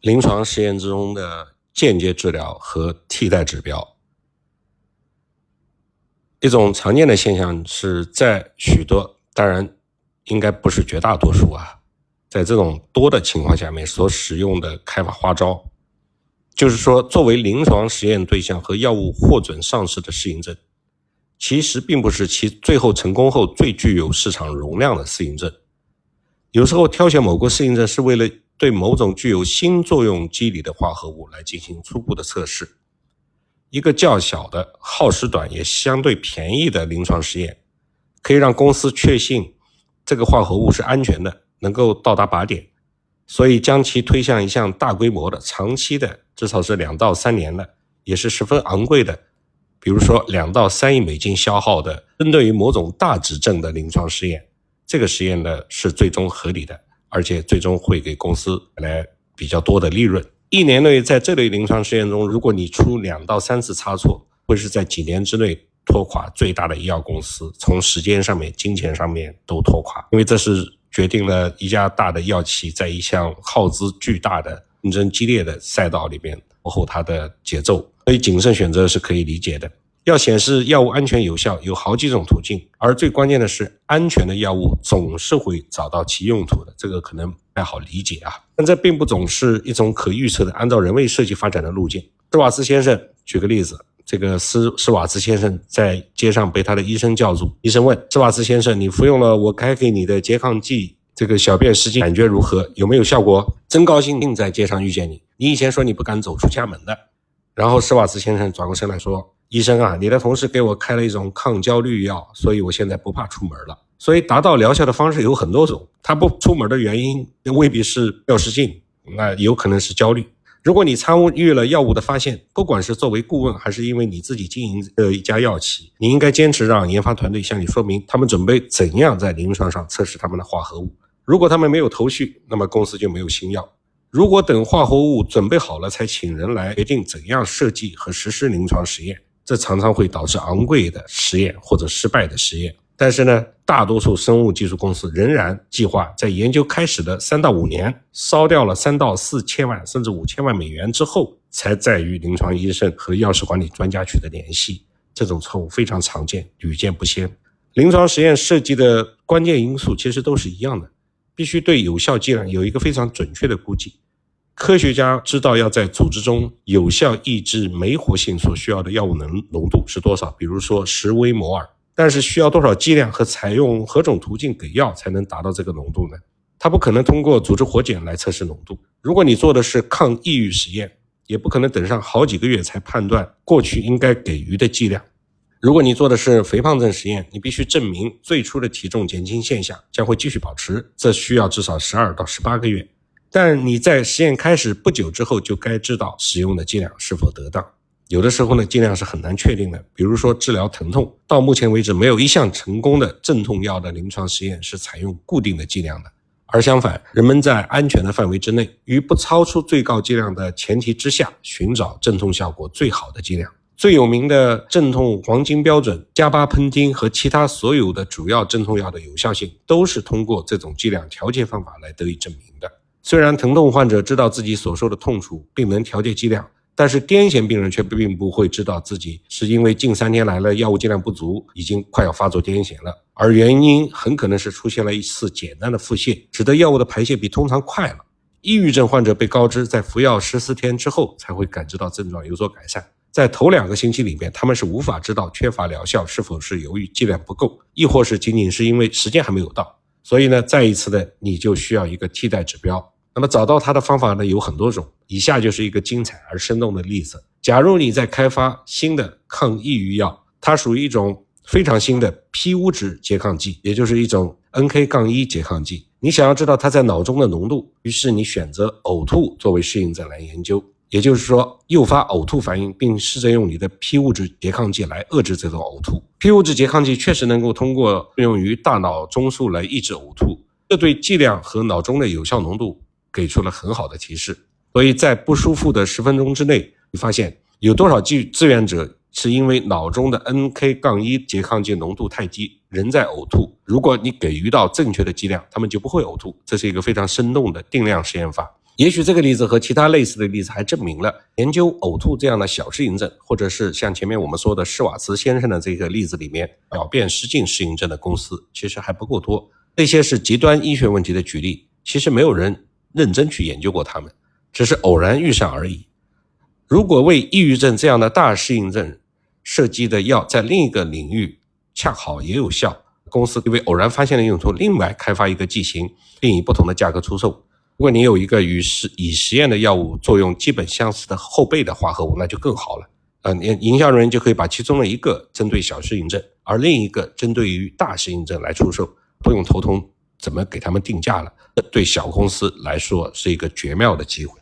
临床实验之中的间接治疗和替代指标。一种常见的现象是在许多，当然应该不是绝大多数啊，在这种多的情况下面所使用的开发花招，就是说作为临床实验对象和药物获准上市的适应症，其实并不是其最后成功后最具有市场容量的适应症。有时候挑选某个适应症是为了对某种具有新作用机理的化合物来进行初步的测试。一个较小的、耗时短也相对便宜的临床实验，可以让公司确信这个化合物是安全的，能够到达靶点，所以将其推向一项大规模的、长期的，至少是两到三年的，也是十分昂贵的，比如说两到三亿美金消耗的，针对于某种大指症的临床实验。这个实验呢是最终合理的，而且最终会给公司带来比较多的利润。一年内，在这类临床试验中，如果你出两到三次差错，会是在几年之内拖垮最大的医药公司，从时间上面、金钱上面都拖垮，因为这是决定了一家大的药企在一项耗资巨大的、竞争激烈的赛道里面落后它的节奏，所以谨慎选择是可以理解的。要显示药物安全有效，有好几种途径，而最关键的是，安全的药物总是会找到其用途的。这个可能不太好理解啊，但这并不总是一种可预测的、按照人为设计发展的路径。施瓦茨先生举个例子，这个施施瓦茨先生在街上被他的医生叫住，医生问施瓦茨先生：“你服用了我开给你的拮抗剂，这个小便失禁，感觉如何？有没有效果？”真高兴，定在街上遇见你。你以前说你不敢走出家门的。然后施瓦茨先生转过身来说。医生啊，你的同事给我开了一种抗焦虑药，所以我现在不怕出门了。所以达到疗效的方式有很多种。他不出门的原因未必是尿失禁，那有可能是焦虑。如果你参与了药物的发现，不管是作为顾问还是因为你自己经营的一家药企，你应该坚持让研发团队向你说明他们准备怎样在临床上测试他们的化合物。如果他们没有头绪，那么公司就没有新药。如果等化合物准备好了才请人来决定怎样设计和实施临床实验。这常常会导致昂贵的实验或者失败的实验。但是呢，大多数生物技术公司仍然计划在研究开始的三到五年，烧掉了三到四千万甚至五千万美元之后，才再与临床医生和药师管理专家取得联系。这种错误非常常见，屡见不鲜。临床实验设计的关键因素其实都是一样的，必须对有效剂量有一个非常准确的估计。科学家知道要在组织中有效抑制酶活性所需要的药物浓浓度是多少，比如说十微摩尔，但是需要多少剂量和采用何种途径给药才能达到这个浓度呢？它不可能通过组织活检来测试浓度。如果你做的是抗抑郁实验，也不可能等上好几个月才判断过去应该给予的剂量。如果你做的是肥胖症实验，你必须证明最初的体重减轻现象将会继续保持，这需要至少十二到十八个月。但你在实验开始不久之后就该知道使用的剂量是否得当。有的时候呢，剂量是很难确定的。比如说治疗疼痛，到目前为止没有一项成功的镇痛药的临床实验是采用固定的剂量的。而相反，人们在安全的范围之内，于不超出最高剂量的前提之下，寻找镇痛效果最好的剂量。最有名的镇痛黄金标准加巴喷汀和其他所有的主要镇痛药的有效性，都是通过这种剂量调节方法来得以证明的。虽然疼痛患者知道自己所受的痛楚，并能调节剂量，但是癫痫病人却并不会知道自己是因为近三天来了药物剂量不足，已经快要发作癫痫了，而原因很可能是出现了一次简单的腹泻，使得药物的排泄比通常快了。抑郁症患者被告知在服药十四天之后才会感知到症状有所改善，在头两个星期里面，他们是无法知道缺乏疗效是否是由于剂量不够，亦或是仅仅是因为时间还没有到。所以呢，再一次的，你就需要一个替代指标。那么找到它的方法呢有很多种，以下就是一个精彩而生动的例子。假如你在开发新的抗抑郁药，它属于一种非常新的 P 物质拮抗剂，也就是一种 NK- 杠一拮抗剂。你想要知道它在脑中的浓度，于是你选择呕吐作为适应症来研究，也就是说诱发呕吐反应，并试着用你的 P 物质拮抗剂来遏制这种呕吐。P 物质拮抗剂确实能够通过作用于大脑中枢来抑制呕吐，这对剂量和脑中的有效浓度。给出了很好的提示，所以在不舒服的十分钟之内，你发现有多少志志愿者是因为脑中的 NK- 杠一拮抗剂浓度太低，仍在呕吐。如果你给予到正确的剂量，他们就不会呕吐。这是一个非常生动的定量实验法。也许这个例子和其他类似的例子还证明了，研究呕吐这样的小适应症，或者是像前面我们说的施瓦茨先生的这个例子里面，表变失禁适应症的公司其实还不够多。那些是极端医学问题的举例，其实没有人认真去研究过他们，只是偶然遇上而已。如果为抑郁症这样的大适应症设计的药在另一个领域恰好也有效，公司因为偶然发现了用途，另外开发一个剂型，并以不同的价格出售。如果你有一个与实以实验的药物作用基本相似的后备的化合物，那就更好了。呃，营营销人员就可以把其中的一个针对小适应症，而另一个针对于大适应症来出售，不用头痛怎么给他们定价了。对小公司来说是一个绝妙的机会。